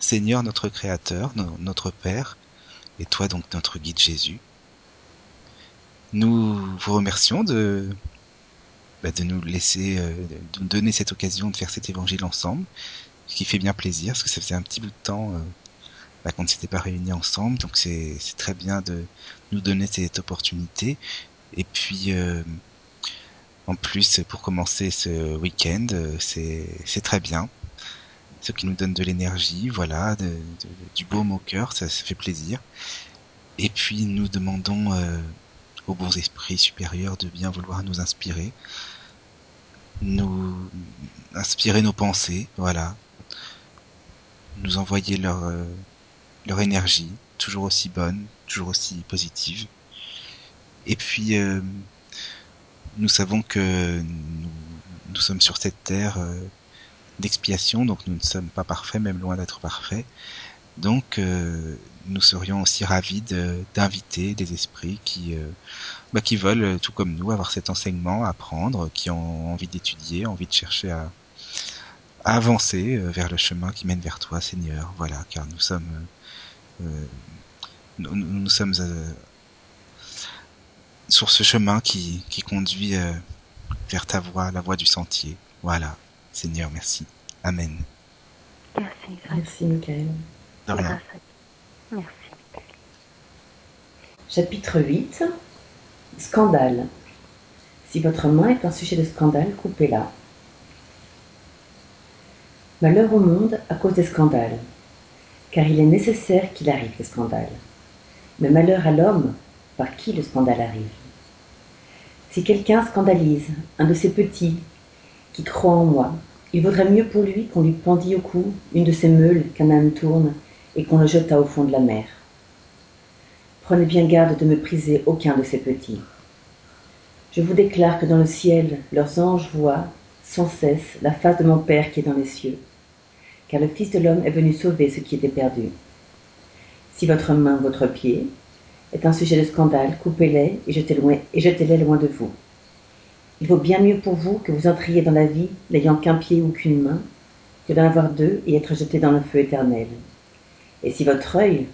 Seigneur notre Créateur, notre Père, et toi donc notre guide Jésus. Nous vous remercions de, bah, de nous laisser, euh, de nous donner cette occasion de faire cet évangile ensemble, ce qui fait bien plaisir, parce que ça faisait un petit bout de temps euh, bah, qu'on ne s'était pas réunis ensemble, donc c'est très bien de nous donner cette opportunité. Et puis, euh, en plus, pour commencer ce week-end, c'est très bien ce qui nous donne de l'énergie, voilà, du baume au cœur, ça, ça, fait plaisir. Et puis nous demandons euh, aux bons esprits supérieurs de bien vouloir nous inspirer, nous inspirer nos pensées, voilà, nous envoyer leur euh, leur énergie, toujours aussi bonne, toujours aussi positive. Et puis euh, nous savons que nous, sommes sur cette terre d'expiation, donc nous ne sommes pas parfaits, même loin d'être parfaits. Donc euh, nous serions aussi ravis d'inviter des esprits qui, euh, bah, qui veulent, euh, tout comme nous, avoir cet enseignement, apprendre, qui ont envie d'étudier, envie de chercher à, avancer vers le chemin qui mène vers toi, Seigneur. Voilà, car nous sommes, nous, sommes sur ce chemin qui, qui conduit vers ta voie, la voie du sentier. Voilà. Seigneur, merci. Amen. Merci. Merci, Michael. De rien. Merci. Chapitre 8 Scandale. Si votre main est un sujet de scandale, coupez-la. Malheur au monde à cause des scandales, car il est nécessaire qu'il arrive des scandales. Mais malheur à l'homme par qui le scandale arrive. Si quelqu'un scandalise un de ses petits croit en moi, il vaudrait mieux pour lui qu'on lui pendît au cou une de ces meules qu'un âne tourne et qu'on le jetât au fond de la mer. Prenez bien garde de mépriser aucun de ces petits. Je vous déclare que dans le ciel, leurs anges voient sans cesse la face de mon Père qui est dans les cieux, car le Fils de l'homme est venu sauver ce qui était perdu. Si votre main, votre pied, est un sujet de scandale, coupez-les et jetez-les loin de vous. Il vaut bien mieux pour vous que vous entriez dans la vie n'ayant qu'un pied ou qu'une main, que d'en avoir deux et être jeté dans le feu éternel. Et si votre œil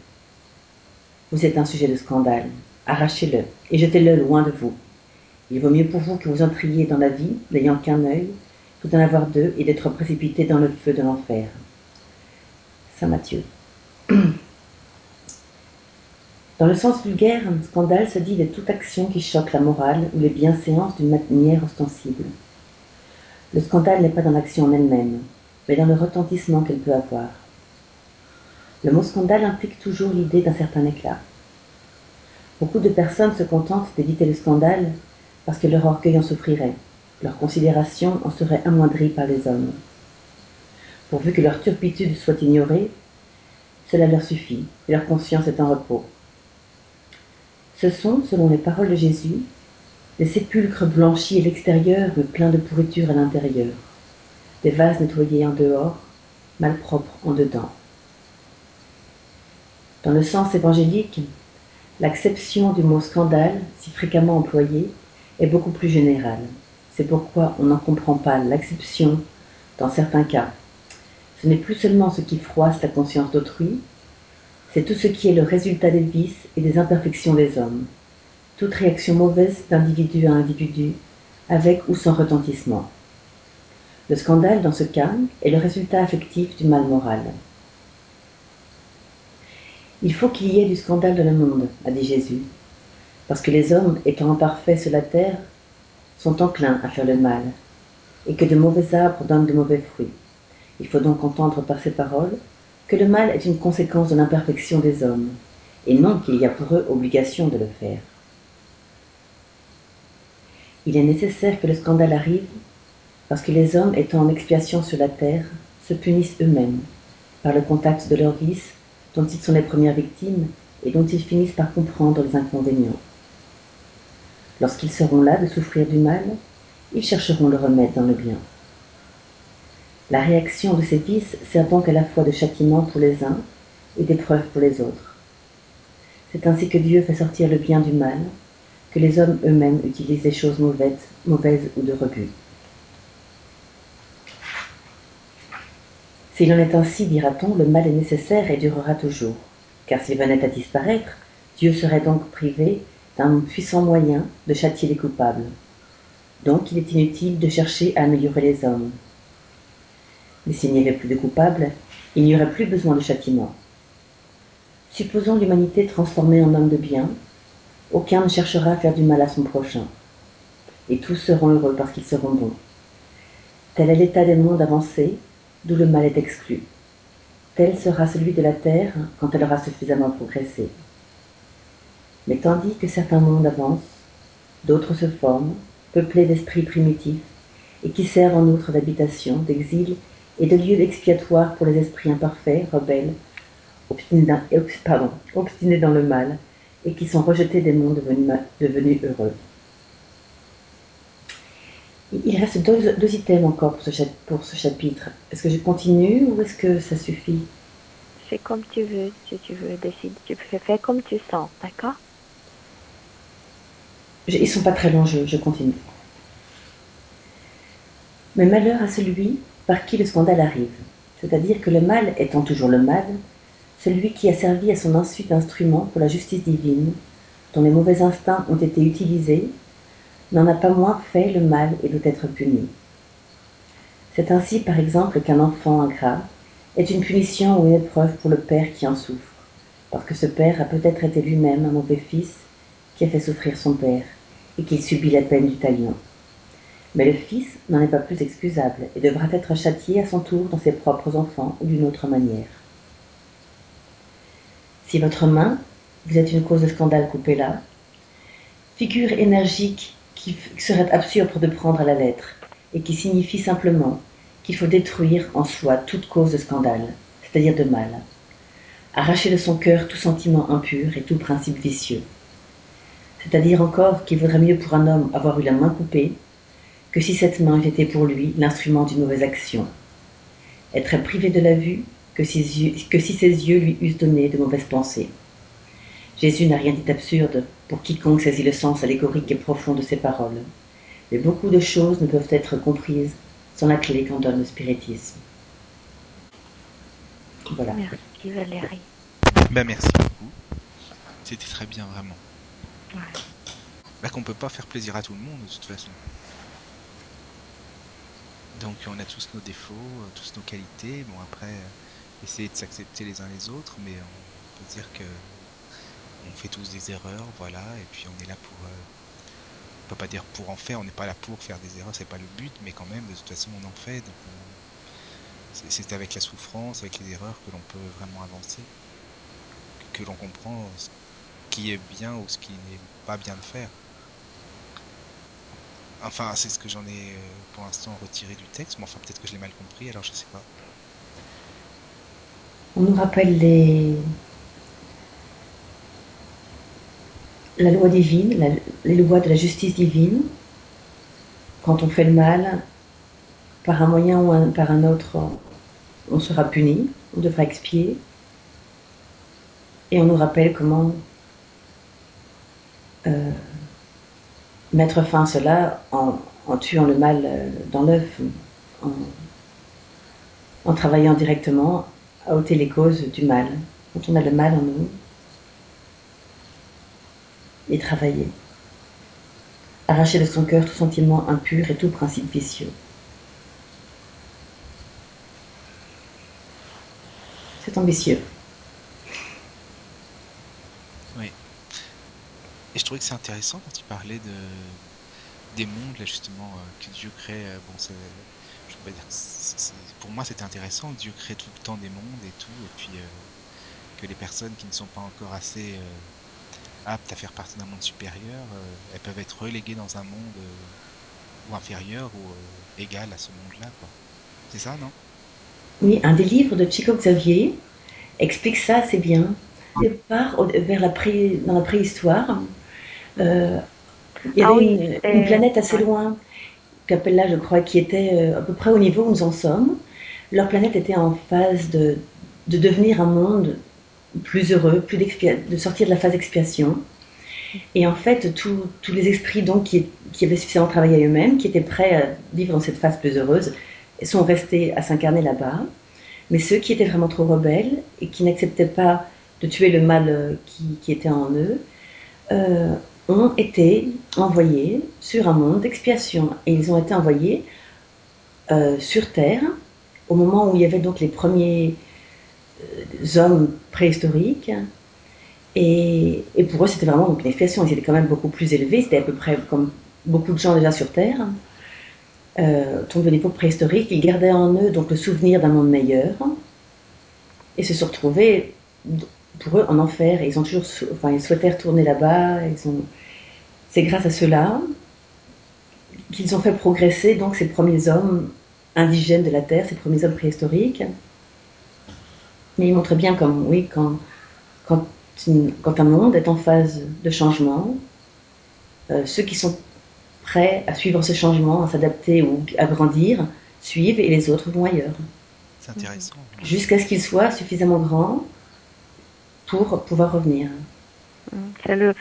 vous êtes un sujet de scandale, arrachez-le et jetez-le loin de vous. Il vaut mieux pour vous que vous entriez dans la vie n'ayant qu'un œil, que d'en avoir deux et d'être précipité dans le feu de l'enfer. Saint Matthieu. Dans le sens vulgaire, un scandale se dit de toute action qui choque la morale ou les bienséances d'une manière ostensible. Le scandale n'est pas dans l'action en elle-même, mais dans le retentissement qu'elle peut avoir. Le mot scandale implique toujours l'idée d'un certain éclat. Beaucoup de personnes se contentent d'éviter le scandale parce que leur orgueil en souffrirait, leur considération en serait amoindrie par les hommes. Pourvu que leur turpitude soit ignorée, cela leur suffit et leur conscience est en repos. Ce sont, selon les paroles de Jésus, des sépulcres blanchis à l'extérieur mais pleins de pourriture à l'intérieur, des vases nettoyés en dehors, malpropres en dedans. Dans le sens évangélique, l'acception du mot scandale, si fréquemment employé, est beaucoup plus générale. C'est pourquoi on n'en comprend pas l'acception dans certains cas. Ce n'est plus seulement ce qui froisse la conscience d'autrui, c'est tout ce qui est le résultat des vices et des imperfections des hommes. Toute réaction mauvaise d'individu à individu, avec ou sans retentissement. Le scandale, dans ce cas, est le résultat affectif du mal moral. Il faut qu'il y ait du scandale dans le monde, a dit Jésus, parce que les hommes, étant imparfaits sur la terre, sont enclins à faire le mal, et que de mauvais arbres donnent de mauvais fruits. Il faut donc entendre par ces paroles que le mal est une conséquence de l'imperfection des hommes, et non qu'il y a pour eux obligation de le faire. Il est nécessaire que le scandale arrive, parce que les hommes étant en expiation sur la terre, se punissent eux-mêmes, par le contact de leurs vices, dont ils sont les premières victimes, et dont ils finissent par comprendre les inconvénients. Lorsqu'ils seront là de souffrir du mal, ils chercheront le remède dans le bien. La réaction de ces vices sert donc à la fois de châtiment pour les uns et d'épreuve pour les autres. C'est ainsi que Dieu fait sortir le bien du mal, que les hommes eux-mêmes utilisent les choses mauvaises, mauvaises ou de rebut. S'il en est ainsi, dira-t-on, le mal est nécessaire et durera toujours, car s'il venait à disparaître, Dieu serait donc privé d'un puissant moyen de châtier les coupables. Donc il est inutile de chercher à améliorer les hommes. Mais s'il n'y avait plus de coupables, il n'y aurait plus besoin de châtiment. Supposons l'humanité transformée en homme de bien, aucun ne cherchera à faire du mal à son prochain, et tous seront heureux parce qu'ils seront bons. Tel est l'état des mondes avancés, d'où le mal est exclu. Tel sera celui de la terre quand elle aura suffisamment progressé. Mais tandis que certains mondes avancent, d'autres se forment, peuplés d'esprits primitifs, et qui servent en outre d'habitation, d'exil et de lieu expiatoire pour les esprits imparfaits, rebelles, obstinés dans, le mal, et qui sont rejetés des mondes devenus, heureux. Il reste deux, items encore pour ce, pour ce chapitre. Est-ce que je continue ou est-ce que ça suffit? Fais comme tu veux, si tu veux, décide. Tu peux faire comme tu sens, d'accord? Ils sont pas très longs, je, continue. Mais malheur à celui par qui le scandale arrive. C'est-à-dire que le mal étant toujours le mal, celui qui a servi à son insu d'instrument pour la justice divine, dont les mauvais instincts ont été utilisés, n'en a pas moins fait le mal et doit être puni. C'est ainsi, par exemple, qu'un enfant ingrat est une punition ou une épreuve pour le père qui en souffre, parce que ce père a peut-être été lui-même un mauvais fils qui a fait souffrir son père et qu'il subit la peine du talion. Mais le fils n'en est pas plus excusable et devra être châtié à son tour dans ses propres enfants ou d'une autre manière. Si votre main, vous êtes une cause de scandale, coupez-la. Figure énergique qui serait absurde de prendre à la lettre et qui signifie simplement qu'il faut détruire en soi toute cause de scandale, c'est-à-dire de mal. Arracher de son cœur tout sentiment impur et tout principe vicieux. C'est-à-dire encore qu'il vaudrait mieux pour un homme avoir eu la main coupée que si cette main était pour lui l'instrument d'une mauvaise action. Être privé de la vue que, que si ses yeux lui eussent donné de mauvaises pensées. Jésus n'a rien dit d'absurde pour quiconque saisit le sens allégorique et profond de ses paroles. Mais beaucoup de choses ne peuvent être comprises sans la clé qu'en donne le spiritisme. Voilà. Merci Valérie. Ben, merci beaucoup. C'était très bien, vraiment. Ouais. Bah qu'on peut pas faire plaisir à tout le monde de toute façon. Donc on a tous nos défauts, euh, tous nos qualités. Bon après, euh, essayer de s'accepter les uns les autres, mais on peut dire que on fait tous des erreurs, voilà, et puis on est là pour, euh, on peut pas dire pour en faire, on n'est pas là pour faire des erreurs, c'est pas le but, mais quand même, de toute façon, on en fait, donc c'est avec la souffrance, avec les erreurs que l'on peut vraiment avancer, que l'on comprend ce qui est bien ou ce qui n'est pas bien de faire. Enfin, c'est ce que j'en ai euh, pour l'instant retiré du texte, mais enfin peut-être que je l'ai mal compris, alors je sais pas. On nous rappelle les... la loi divine, les lois de la justice divine. Quand on fait le mal, par un moyen ou par un autre, on sera puni, on devra expier. Et on nous rappelle comment euh, mettre fin à cela en, tuant le mal euh, dans l'œuf, en, travaillant directement à ôter les causes du mal. Quand on a le mal en nous, et travailler. Arracher de son cœur tout sentiment impur et tout principe vicieux. C'est ambitieux. Et je trouvais que c'est intéressant quand il parlait de des mondes là justement euh, que Dieu crée. Euh, bon, c'est, je veux pas dire, pour moi c'était intéressant. Dieu crée tout le temps des mondes et tout, et puis euh, que les personnes qui ne sont pas encore assez aptes à faire partie d'un monde supérieur, elles peuvent être reléguées dans un monde ou inférieur ou égal à ce monde-là, quoi. C'est ça, non? Oui, un des livres de Chico Xavier explique ça assez bien. Départ vers la pré, dans la préhistoire, euh, il y avait ah une, planète assez loin, Capella, je crois, qui était euh, à peu près au niveau où nous en sommes. Leur planète était en phase de, de devenir un monde plus heureux, plus de sortir de la phase expiation. Et en fait, tous les esprits donc qui, qui, avaient suffisamment travaillé à eux-mêmes, qui étaient prêts à vivre dans cette phase plus heureuse, sont restés à s'incarner là-bas. Mais ceux qui étaient vraiment trop rebelles et qui n'acceptaient pas de tuer le mal euh, qui, qui était en eux, euh, ont été envoyés sur un monde d'expiation. Et ils ont été envoyés euh, sur Terre au moment où il y avait donc les premiers euh, hommes préhistoriques. Et, pour eux, c'était vraiment une expiation. Ils étaient quand même beaucoup plus élevés. C'était à peu près comme beaucoup de gens déjà sur Terre. Euh, de l'époque préhistorique, ils gardaient en eux donc le souvenir d'un monde meilleur et se sont retrouvés pour eux en enfer. Et ils ont toujours, enfin, ils souhaitaient retourner là-bas. Ont, c'est grâce à cela qu'ils ont fait progresser donc ces premiers hommes indigènes de la terre, ces premiers hommes préhistoriques. Mais ils montrent bien comme, oui, quand, quand, une- quand un monde est en phase de changement, euh, ceux qui sont prêts à suivre ce changement, à s'adapter ou à grandir, suivent et les autres vont ailleurs. C'est intéressant. Jusqu'à ce qu'ils soient suffisamment grands pour pouvoir revenir. Mm. Le,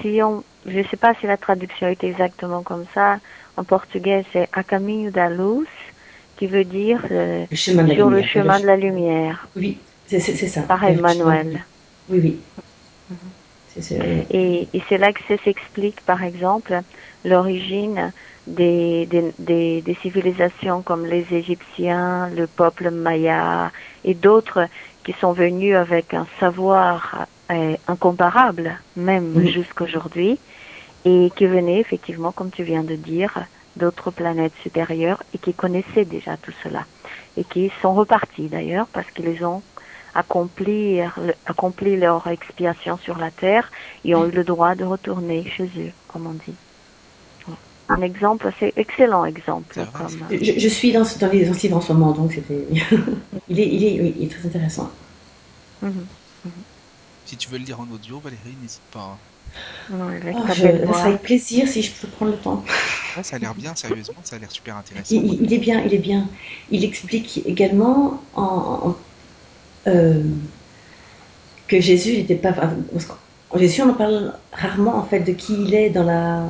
si on, je sais pas si la traduction est exactement comme ça. En portugais, c'est a caminho da luz, qui veut dire euh, Le sur le chemin de la lumière. Oui, c'est ça. Par Emmanuel. Oui, oui. Ça. Et, et c'est là que ça s'explique, par exemple, l'origine des, des, des, des civilisations comme les Égyptiens, le peuple maya et d'autres qui sont venus avec un savoir euh, incomparable, même Mhm. jusqu'aujourd'hui, et qui venaient effectivement, comme tu viens de dire, d'autres planètes supérieures et qui connaissaient déjà tout cela. Et qui sont repartis d'ailleurs parce qu'ils ont accompli, accompli leur expiation sur la terre et ont eu le droit de retourner chez eux, comme on dit. Un exemple, c'est excellent exemple. Comme, Je, je suis dans, dans les livres en ce moment, donc c'était. il, est, il, est, oui, il est très intéressant. Mhm. Si tu veux le lire en audio, Valérie, n'hésite pas. hein. Avec Oh, je, ça avec plaisir si je peux prendre le temps. Ouais, ça a l'air bien, sérieusement, ça a l'air super intéressant. Il, est bien, il est bien. Il explique également en, en- euh, que Jésus n'était pas. Jésus, on en parle rarement en fait de qui il est dans la.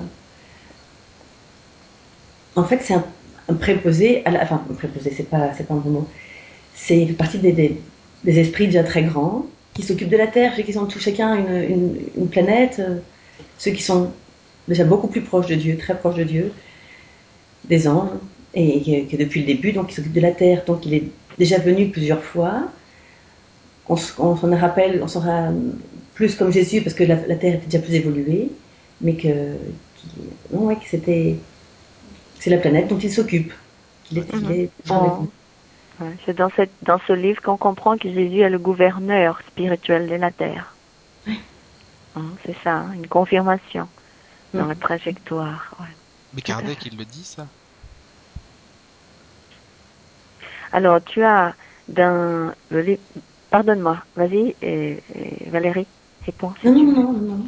En fait, c'est un, préposé. Enfin, un préposé, c'est pas, c'est pas un bon mot. C'est partie des, des, esprits déjà très grands qui s'occupent de la terre, qui sont tous chacun une, une, planète, euh, ceux qui sont déjà beaucoup plus proches de Dieu, très proches de Dieu, des anges, et que, depuis le début, donc il s'occupe de la terre, donc il est déjà venu plusieurs fois. On, on s'en rappelle, on sera plus comme Jésus parce que la, terre était déjà plus évoluée, mais que, qu'il- non, ouais, que c'était, c'est la planète dont il s'occupe, est, Mhm. est Oh. Ouais, c'est dans, cette, dans ce livre qu'on comprend que Jésus est le gouverneur spirituel de la terre. Hein, c'est ça, hein, une confirmation dans la trajectoire. ouais. Mais Kardec, il le dit, ça? Alors, tu as dans le livre... Pardonne-moi, vas-y, euh, Valérie, réponds. si Non, tu non, veux. non, non, non.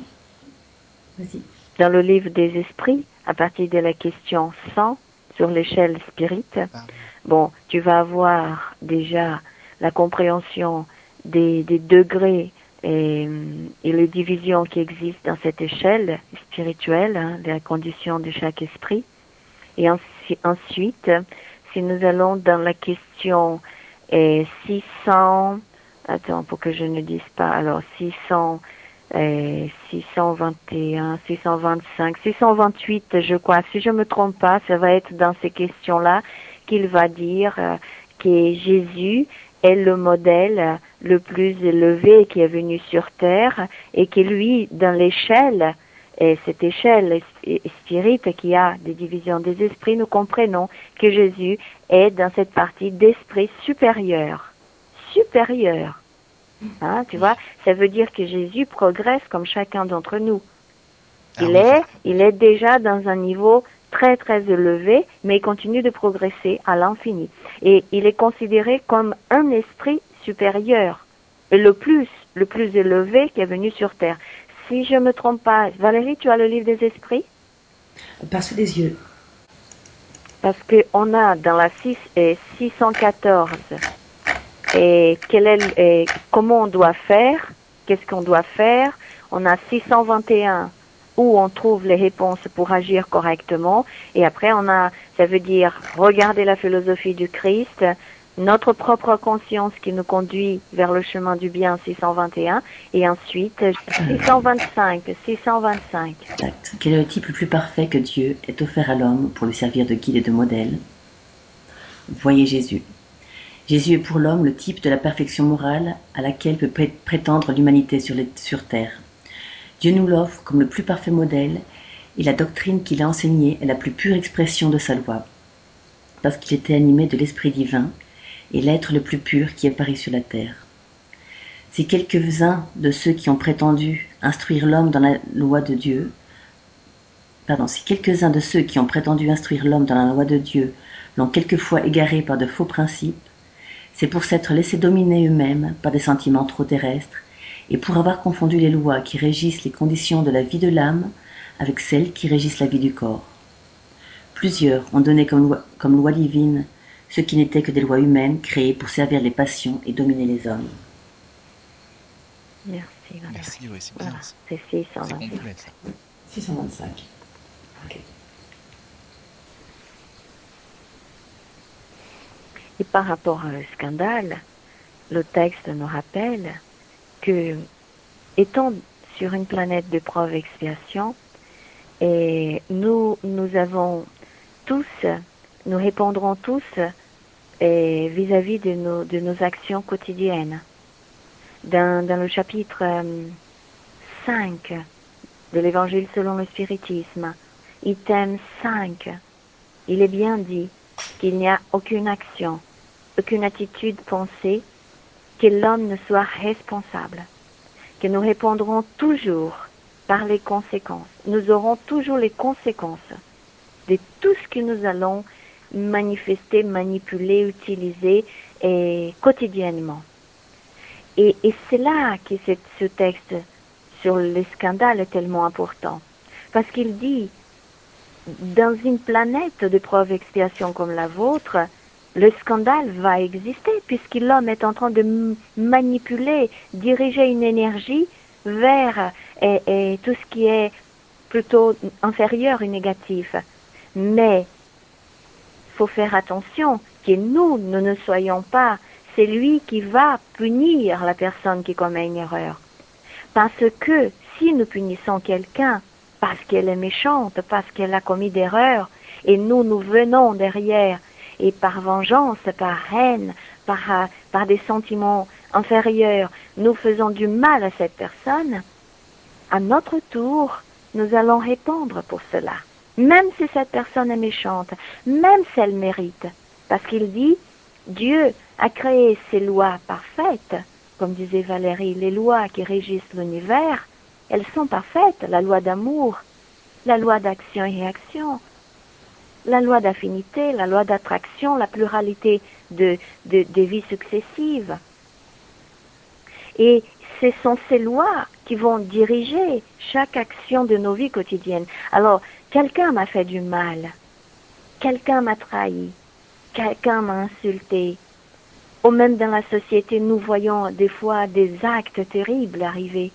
Vas-y. Dans le livre des esprits, à partir de la question 100 sur l'échelle spirit, Ah, bon, tu vas avoir déjà la compréhension des, des degrés et, et les divisions qui existent dans cette échelle spirituelle, hein, les conditions de chaque esprit. Et ensuite, si nous allons dans la question eh, 600, attends, pour que je ne dise pas, alors 600, eh, 621, 625, 628, je crois, si je me trompe pas, ça va être dans ces questions-là qu'il va dire euh, que Jésus est le modèle le plus élevé qui est venu sur terre et que lui, dans l'échelle, et cette échelle spirit qui a des divisions des esprits, nous comprenons que Jésus est dans cette partie d'esprit supérieur. Supérieur. Hein, tu vois, ça veut dire que Jésus progresse comme chacun d'entre nous. Ah Il oui, est, il est déjà dans un niveau très très élevé, mais il continue de progresser à l'infini. Et il est considéré comme un esprit supérieur, le plus, le plus élevé qui est venu sur terre. Si je me trompe pas, Valérie, tu as le livre des esprits? Par sous des yeux. Parce que on a dans la 6 et 614 et quel est comment on doit faire, qu'est-ce qu'on doit faire? On a 621 où on trouve les réponses pour agir correctement et après on a ça veut dire regarder la philosophie du Christ, notre propre conscience qui nous conduit vers le chemin du bien 621 et ensuite 625 625 Exact. Quel est le type le plus parfait que Dieu ait offert à l'homme pour lui servir de guide et de modèle? Voyez Jésus. Jésus est pour l'homme le type de la perfection morale à laquelle peut prétendre l'humanité sur, terre. Dieu nous l'offre comme le plus parfait modèle et la doctrine qu'il a enseignée est la plus pure expression de sa loi. Parce qu'il était animé de l'Esprit divin et l'être le plus pur qui apparu sur la terre. Si quelques-uns de ceux qui ont prétendu instruire l'homme dans la loi de Dieu, pardon, si quelques-uns de ceux qui ont prétendu instruire l'homme dans la loi de Dieu l'ont quelquefois égaré par de faux principes, c'est pour s'être laissé dominer eux-mêmes par des sentiments trop terrestres et pour avoir confondu les lois qui régissent les conditions de la vie de l'âme avec celles qui régissent la vie du corps. Plusieurs ont donné comme loi, comme loi divine ce qui n'était que des lois humaines créées pour servir les passions et dominer les hommes. Merci. Merci, oui, c'est bien. C'est 625. 625. Ok. Et par rapport au scandale, le texte nous rappelle que, étant sur une planète de preuve expiation, et nous, nous avons tous, nous répondrons tous vis-à-vis de, nos, de nos actions quotidiennes. Dans, dans le chapitre 5 de l'Évangile selon le spiritisme, item 5, il est bien dit qu'il n'y a aucune action, aucune attitude pensée, que l'homme ne soit responsable, que nous répondrons toujours par les conséquences. Nous aurons toujours les conséquences de tout ce que nous allons manifester, manipuler, utiliser et quotidiennement. Et, c'est là que ce texte sur les scandales est tellement important. Parce qu'il dit, dans une planète de preuve expiation comme la vôtre, le scandale va exister puisque l'homme est en train de manipuler, diriger une énergie vers tout ce qui est plutôt inférieur et négatif. Mais faut faire attention que nous, nous ne soyons pas c'est lui qui va punir la personne qui commet une erreur. Parce que si nous punissons quelqu'un parce qu'elle est méchante, parce qu'elle a commis d'erreurs, et nous, nous venons derrière et par vengeance, par haine, par, par des sentiments inférieurs, nous faisons du mal à cette personne, à notre tour, nous allons répondre pour cela. Même si cette personne est méchante, même si elle mérite. Parce qu'il dit, Dieu a créé ces lois parfaites, comme disait Valérie, les lois qui régissent l'univers, elles sont parfaites, la loi d'amour, la loi d'action et réaction, la loi d'affinité, la loi d'attraction, la pluralité de, de, de vies successives. Et ce sont ces lois qui vont diriger chaque action de nos vies quotidiennes. Alors, quelqu'un m'a fait du mal, quelqu'un m'a trahi, quelqu'un m'a insulté, ou même dans la société, nous voyons des fois des actes terribles arriver.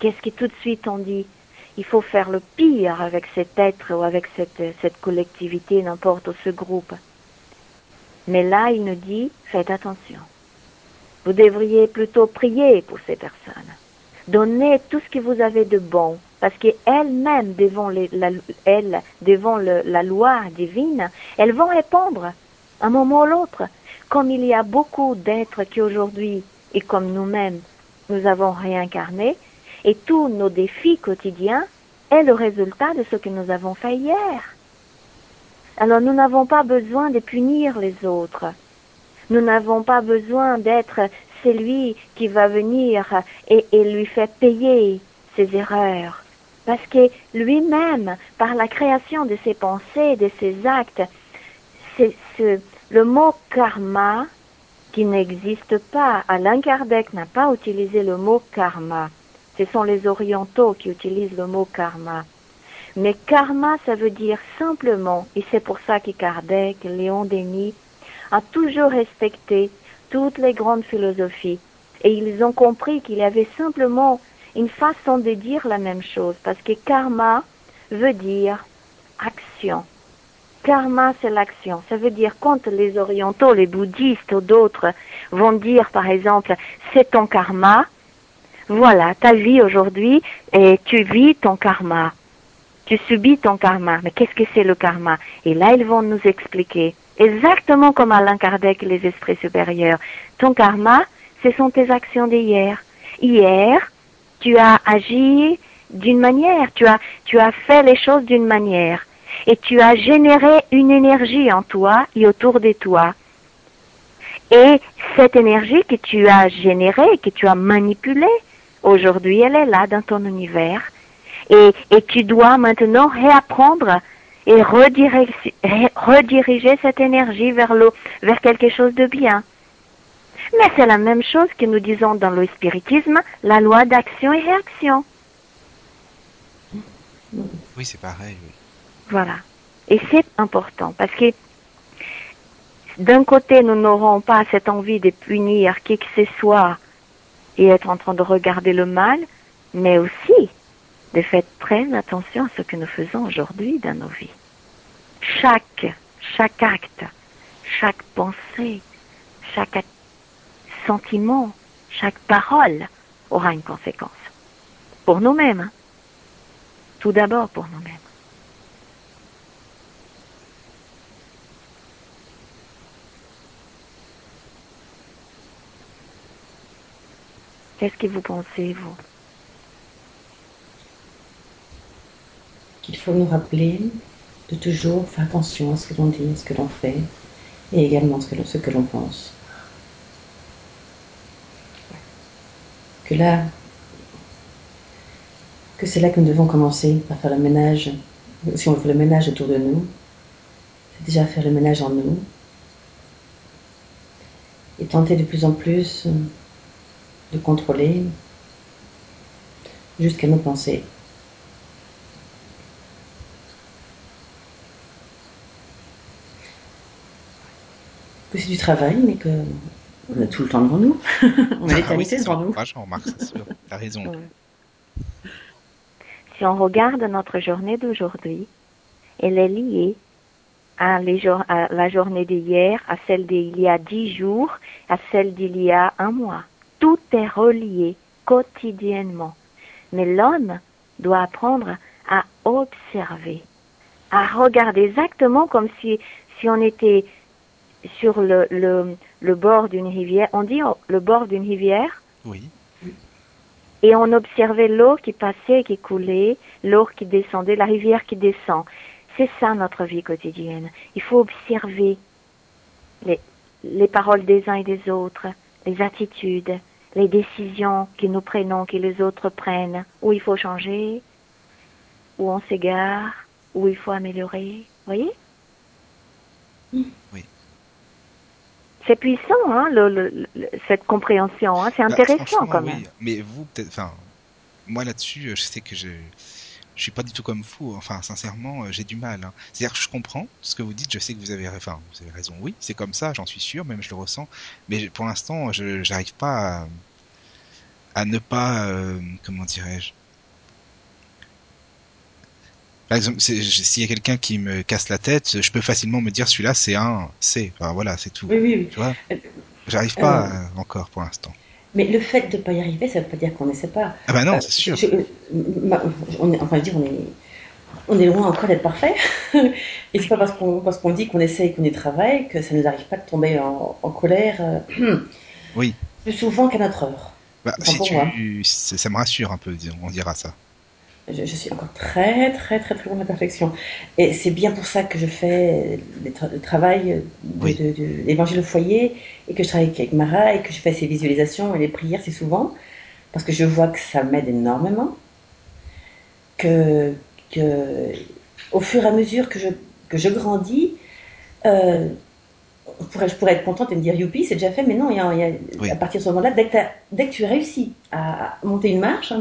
Qu'est-ce que tout de suite on dit Il faut faire le pire avec cet être ou avec cette, cette collectivité, n'importe, ce groupe. Mais là, il nous dit, faites attention. Vous devriez plutôt prier pour ces personnes. Donnez tout ce que vous avez de bon, parce qu'elles-mêmes, devant, les, la, devant la loi divine, elles vont répondre un moment ou l'autre. Comme il y a beaucoup d'êtres qui aujourd'hui, et comme nous-mêmes, nous avons réincarné, et tous nos défis quotidiens est le résultat de ce que nous avons fait hier. Alors nous n'avons pas besoin de punir les autres. Nous n'avons pas besoin d'être celui qui va venir et, lui faire payer ses erreurs. Parce que lui-même, par la création de ses pensées, de ses actes, c'est ce, le mot karma qui n'existe pas. Alain Kardec n'a pas utilisé le mot karma. Ce sont les orientaux qui utilisent le mot karma. Mais karma, ça veut dire simplement, et c'est pour ça que Kardec, Léon Denis, a toujours respecté toutes les grandes philosophies. Et ils ont compris qu'il y avait simplement une façon de dire la même chose, parce que karma veut dire action. Karma, c'est l'action. Ça veut dire quand les orientaux, les bouddhistes ou d'autres vont dire, par exemple, c'est ton karma, voilà, ta vie aujourd'hui, et tu vis ton karma. Tu subis ton karma. Mais qu'est-ce que c'est le karma? Et là, ils vont nous expliquer, exactement comme Alain Kardec et les esprits supérieurs, ton karma, ce sont tes actions d'hier. Hier, tu as agi d'une manière, tu as, tu as fait les choses d'une manière, et tu as généré une énergie en toi et autour de toi. Et cette énergie que tu as générée, que tu as manipulée, aujourd'hui elle est là dans ton univers. Et, et tu dois maintenant réapprendre et rediriger, rediriger cette énergie vers l'eau, vers quelque chose de bien. Mais c'est la même chose que nous disons dans le spiritisme, la loi d'action et réaction. Oui, c'est pareil. Oui. Voilà. Et c'est important parce que d'un côté, nous n'aurons pas cette envie de punir qui que ce soit et être en train de regarder le mal, mais aussi de faire très attention à ce que nous faisons aujourd'hui dans nos vies. Chaque, chaque acte, chaque pensée, chaque sentiment, chaque parole aura une conséquence. Pour nous-mêmes. Hein. Tout d'abord pour nous-mêmes. Qu'est-ce que vous pensez, vous Qu'il faut nous rappeler de toujours faire attention à ce que l'on dit, ce que l'on fait, et également ce que l'on, pense. Que là, que c'est là que nous devons commencer par faire le ménage. Si on fait le ménage autour de nous, c'est déjà faire le ménage en nous. Et tenter de plus en plus de contrôler jusqu'à nos pensées. Que c'est du travail, mais que on a tout le temps devant nous. on a l'éternité devant nous. remarque, c'est sûr. T'as raison. Si on regarde notre journée d'aujourd'hui, elle est liée à, les à la journée d'hier, à celle d'il y a dix jours, à celle d'il y a un mois. Tout est relié quotidiennement. Mais l'homme doit apprendre à observer, à regarder exactement comme si, si on était sur le, le, le bord d'une rivière. On dit le bord d'une rivière Oui. Et on observait l'eau qui passait, qui coulait, l'eau qui descendait, la rivière qui descend. C'est ça notre vie quotidienne. Il faut observer les, les paroles des uns et des autres, les attitudes, les décisions que nous prenons, que les autres prennent, où il faut changer, où on s'égare, où il faut améliorer. Voyez Oui. C'est puissant, hein, le, le, cette compréhension. Hein, c'est bah, intéressant quand même. Oui. Mais vous, peut-être, enfin, moi là-dessus, je sais que je je suis pas du tout comme vous. Enfin, sincèrement, j'ai du mal. Hein. C'est-à-dire que je comprends ce que vous dites. Je sais que vous avez, enfin, vous avez raison. Oui, c'est comme ça. J'en suis sûr. Même je le ressens. Mais pour l'instant, je j'arrive pas à, à ne pas, euh, comment dirais-je? Par exemple, s'il y a quelqu'un qui me casse la tête, je peux facilement me dire celui-là c'est un C. Enfin voilà, c'est tout. Oui, oui, oui. Tu vois? Euh, J'arrive pas euh, encore pour l'instant. Mais le fait de ne pas y arriver, ça ne veut pas dire qu'on n'essaie pas. Ah bah non, c'est sûr. on est, enfin, je veux dire, on est, on est loin encore d'être parfait. Et c'est pas parce qu'on parce qu'on dit qu'on essaie qu'on y travaille que ça ne nous arrive pas de tomber en, en colère. oui. Plus souvent qu'à notre heure. Bah, si tu, ça me rassure un peu, on dira ça. Je, suis encore très, très, très, très loin de la perfection. Et c'est bien pour ça que je fais le travail de, l'évangile au foyer et que je travaille avec Mara et que je fais ces visualisations et les prières, c'est souvent parce que je vois que ça m'aide énormément. Que, que, au fur et à mesure que je, que je grandis, euh, je pourrais être contente et me dire youpi, c'est déjà fait, mais non, il y a, à partir de ce moment-là, dès, dès, que tu réussis à monter une marche,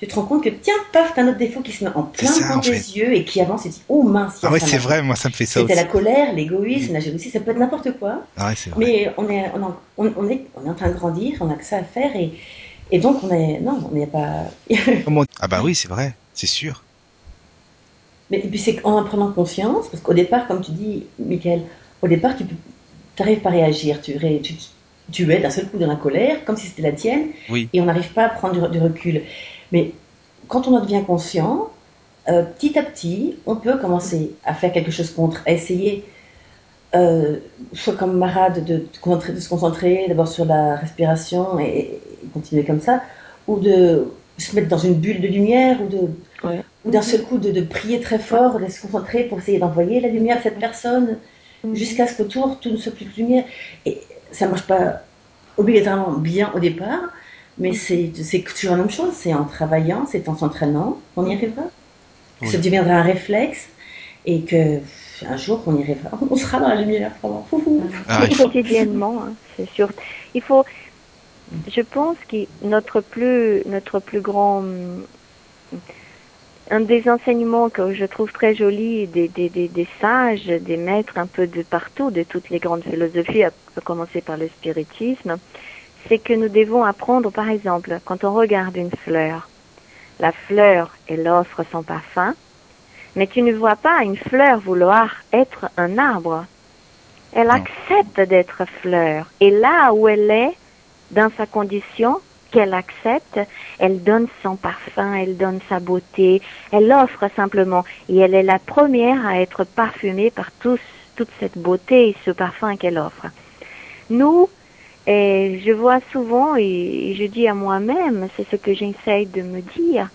tu te rends compte que tiens, paf, t'as un autre défaut qui se met en plein devant tes yeux et qui avance et dit oh mince. Ah ouais, c'est vrai, moi ça me fait ça C'était la colère, l'égoïsme, la jalousie, ça peut être n'importe quoi. Ah ouais, c'est vrai. Mais on est, on, on, est, on est en train de grandir, on a que ça à faire et, et donc on est, non, on n'est pas. ah bah oui, c'est vrai, c'est sûr. Mais et puis c'est en en prenant conscience, parce qu'au départ, comme tu dis, Michael, au départ, tu n'arrives pas à réagir, tu, ré- tu, tu es d'un seul coup dans la colère, comme si c'était la tienne, Oui. et on n'arrive pas à prendre du, du recul. Mais quand on en devient conscient, euh, petit à petit, on peut commencer à faire quelque chose contre, à essayer, euh, soit comme Mara, de, se concentrer d'abord sur la respiration et, et continuer comme ça, ou de se mettre dans une bulle de lumière, ou de Ouais. ou d'un seul coup de, de prier très fort, de se concentrer pour essayer d'envoyer la lumière à cette personne, Mhm. jusqu'à ce qu'autour tout ne soit plus de lumière. Et ça ne marche pas obligatoirement bien au départ, mais c'est toujours la même chose. C'est en travaillant, c'est en s'entraînant qu'on y arrivera. Que ça deviendra un réflexe et que pff, un jour on y arrivera. On sera dans la lumière, vraiment. Ah, il faut- quotidiennement, hein, c'est sûr. Il faut, je pense que notre plus, notre plus grand, hum, un des enseignements que je trouve très joli des, des, des, des sages, des maîtres un peu de partout, de toutes les grandes philosophies, à à commencer par le spiritisme, c'est que nous devons apprendre, par exemple, quand on regarde une fleur, la fleur, elle offre son parfum, mais tu ne vois pas une fleur vouloir être un arbre. Elle Non. accepte d'être fleur. Et là où elle est, dans sa condition qu'elle accepte, elle donne son parfum, elle donne sa beauté, elle offre simplement. Et elle est la première à être parfumée par tous, toute cette beauté et ce parfum qu'elle offre. Nous, et je vois souvent et je dis à moi-même, c'est ce que j'essaye de me dire,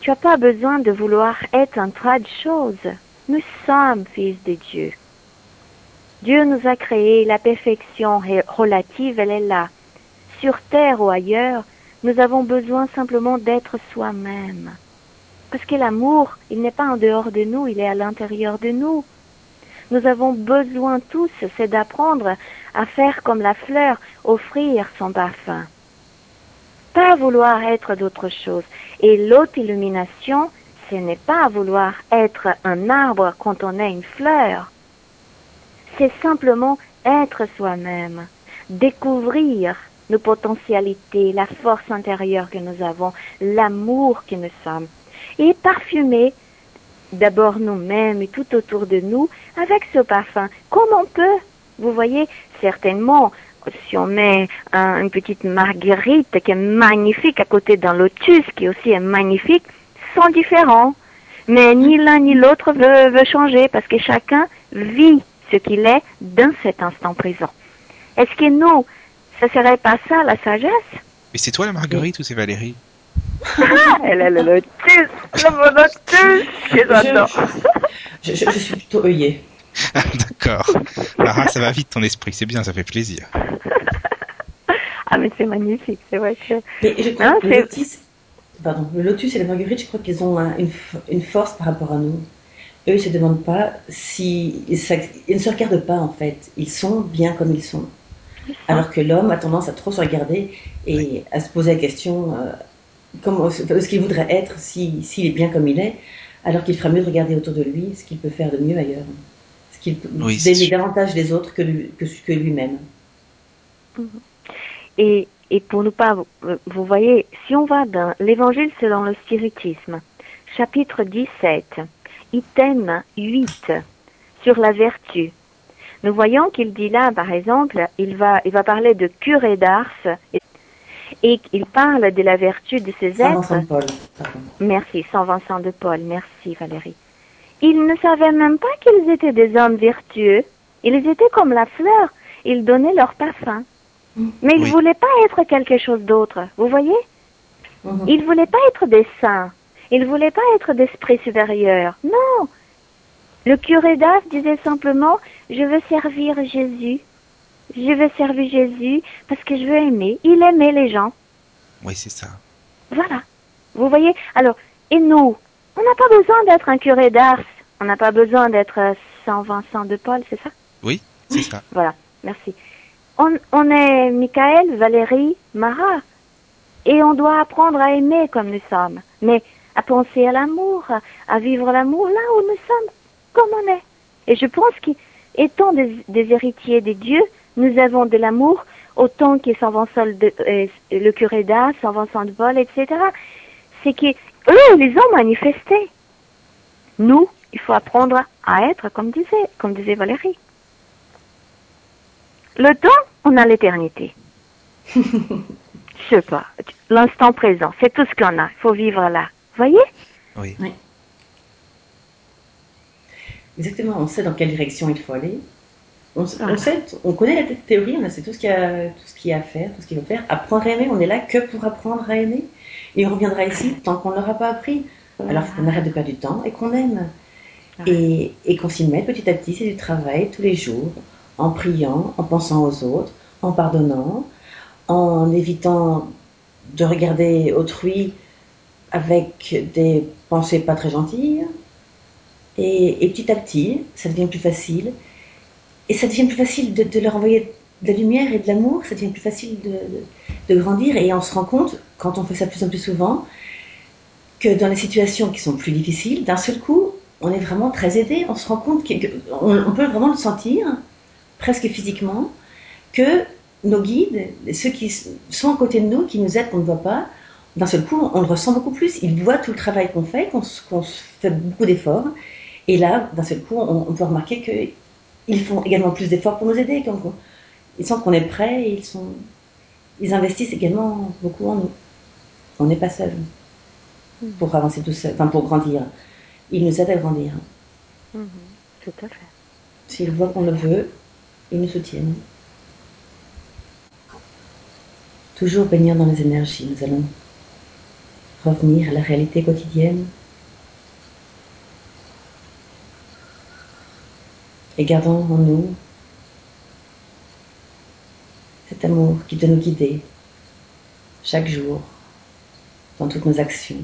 tu n'as pas besoin de vouloir être un tas de choses. Nous sommes fils de Dieu. Dieu nous a créé, la perfection relative, elle est là. Sur terre ou ailleurs, nous avons besoin simplement d'être soi-même. Parce que l'amour, il n'est pas en dehors de nous, il est à l'intérieur de nous. Nous avons besoin tous, c'est d'apprendre à faire comme la fleur, offrir son parfum. Pas vouloir être d'autre chose. Et l'autre illumination, ce n'est pas vouloir être un arbre quand on est une fleur. C'est simplement être soi-même, découvrir nos potentialités, la force intérieure que nous avons, l'amour que nous sommes, et parfumer d'abord nous-mêmes et tout autour de nous avec ce parfum, comme on peut. Vous voyez, certainement, si on met un- une petite marguerite qui est magnifique à côté d'un lotus qui aussi est magnifique, sont différents. Mais ni l'un ni l'autre veut, veut changer parce que chacun vit ce qu'il est dans cet instant présent. Est-ce que nous, ce serait pas ça la sagesse? Mais c'est toi la Marguerite ou c'est Valérie? Elle est le lotus, le beau lotus que j'adore. Je, je- je suis plutôt œillet. Ah, D'accord. Ah, ça va vite ton esprit, c'est bien, ça fait plaisir. Ah mais c'est magnifique, c'est vrai que... Mais je crois Non, que le lotus, pardon, le lotus et la marguerite, je crois qu'ils ont un- une, une force par rapport à nous. Eux, ils se demandent pas si ils ne se regardent pas en fait. Ils sont bien comme ils sont. Alors que l'homme a tendance à trop se regarder et à se poser la question euh, comment, ce qu'il voudrait être si- s'il est bien comme il est, alors qu'il ferait mieux de regarder autour de lui ce qu'il peut faire de mieux ailleurs. Ce qu'il peut Oui, d'aimer davantage les autres que, lui- que, que lui-même. Et, et pour ne pas, euh, vous voyez, si on va dans l'évangile selon le spiritisme, chapitre 17, item 8, sur la vertu, nous voyons qu'il dit là, par exemple, il va, il va parler de curé d'Ars et, et il parle de la vertu de ces Saint êtres. Vincent de Paul. Merci, Saint Vincent de Paul. Merci, Valérie. Ils ne savaient même pas qu'ils étaient des hommes vertueux. Ils étaient comme la fleur. Ils donnaient leur parfum. Mais ils Oui. voulaient pas être quelque chose d'autre. Vous voyez? Mhm. Ils voulaient pas être des saints. Ils voulaient pas être d'esprit supérieur. Non. Le curé d'Ars disait simplement, je veux servir Jésus. Je veux servir Jésus parce que je veux aimer. Il aimait les gens. Oui, c'est ça. Voilà. Vous voyez? Alors, et nous? On n'a pas besoin d'être un curé d'Ars. On n'a pas besoin d'être euh, Saint Vincent de Paul, c'est ça? Oui, c'est ça. Voilà. Merci. On, on est Michael, Valérie, Mara. Et on doit apprendre à aimer comme nous sommes. Mais à penser à l'amour, à- vivre l'amour là où nous sommes, comme on est. Et je pense qu'étant des, des héritiers des dieux, nous avons de l'amour autant que Saint Vincent de, euh, le curé d'Ars, Saint Vincent de Paul, etc. C'est que eux, ils les ont manifestés. Nous, il faut apprendre à être, comme disait, comme disait Valérie. Le temps, on a l'éternité. Je sais pas. L'instant présent, c'est tout ce qu'on a. Il faut vivre là. Voyez? Oui. Oui. Exactement, on sait dans quelle direction il faut aller. On, sait, on connaît la théorie, on sait tout ce qu'il y a, tout ce qu'il y a à faire, tout ce qu'il faut faire. Apprendre à aimer, on est là que pour apprendre à aimer. Et on reviendra ici tant qu'on ne l'aura pas appris. Alors faut qu'on arrête de perdre du temps et qu'on aime. Et, et qu'on s'y mette petit à petit, c'est du travail tous les jours, en priant, en pensant aux autres, en pardonnant, en évitant de regarder autrui avec des pensées pas très gentilles. Et, et petit à petit, ça devient plus facile. Et ça devient plus facile de, leur envoyer de la lumière et de l'amour, ça devient plus facile de, grandir. Et on se rend compte, quand on fait ça plus en plus souvent, que dans les situations qui sont plus difficiles, d'un seul coup, on est vraiment très aidé. On se rend compte qu'on on peut vraiment le sentir, presque physiquement, que nos guides, ceux qui sont à côté de nous, qui nous aident, qu'on ne voit pas, d'un seul coup, on le ressent beaucoup plus. Ils voient tout le travail qu'on fait, qu'on fait beaucoup d'efforts. Et là, d'un seul coup, on, on peut remarquer qu'ils font également plus d'efforts pour nous aider. ils sentent qu'on est prêt et ils, sont, ils investissent également beaucoup en nous. On n'est pas seul pour avancer tout seul, enfin pour grandir. Ils nous aident à grandir. Mhm. Tout à fait. S'ils voient qu'on le veut, ils nous soutiennent. Toujours baignant dans les énergies, nous allons revenir à la réalité quotidienne et gardons en nous cet amour qui doit nous guider chaque jour dans toutes nos actions,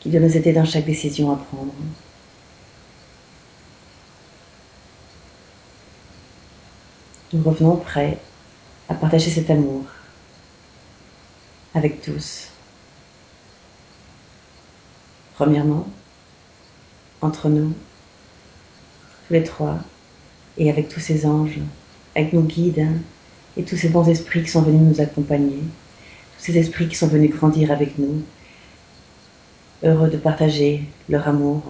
qui doit nous aider dans chaque décision à prendre. Nous revenons prêts à partager cet amour avec tous. Premièrement, entre nous, tous les trois, et avec tous ces anges, avec nos guides hein, et tous ces bons esprits qui sont venus nous accompagner, tous ces esprits qui sont venus grandir avec nous, heureux de partager leur amour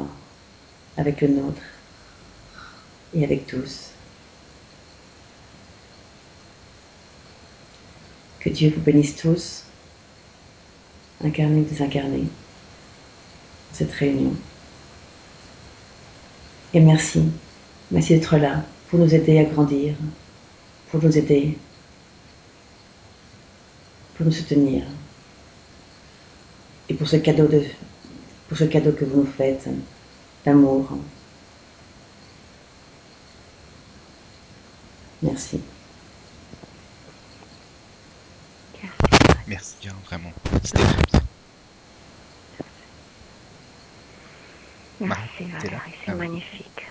avec le nôtre et avec tous. Que Dieu vous bénisse tous, incarnés ou désincarnés, dans cette réunion. Et merci, merci d'être là pour nous aider à grandir, pour nous aider, pour nous soutenir. Et pour ce cadeau de, pour ce cadeau que vous nous faites, d'amour. Merci. Merci bien, vraiment. C'était très bien. Merci Valérie, c'est Ah magnifique.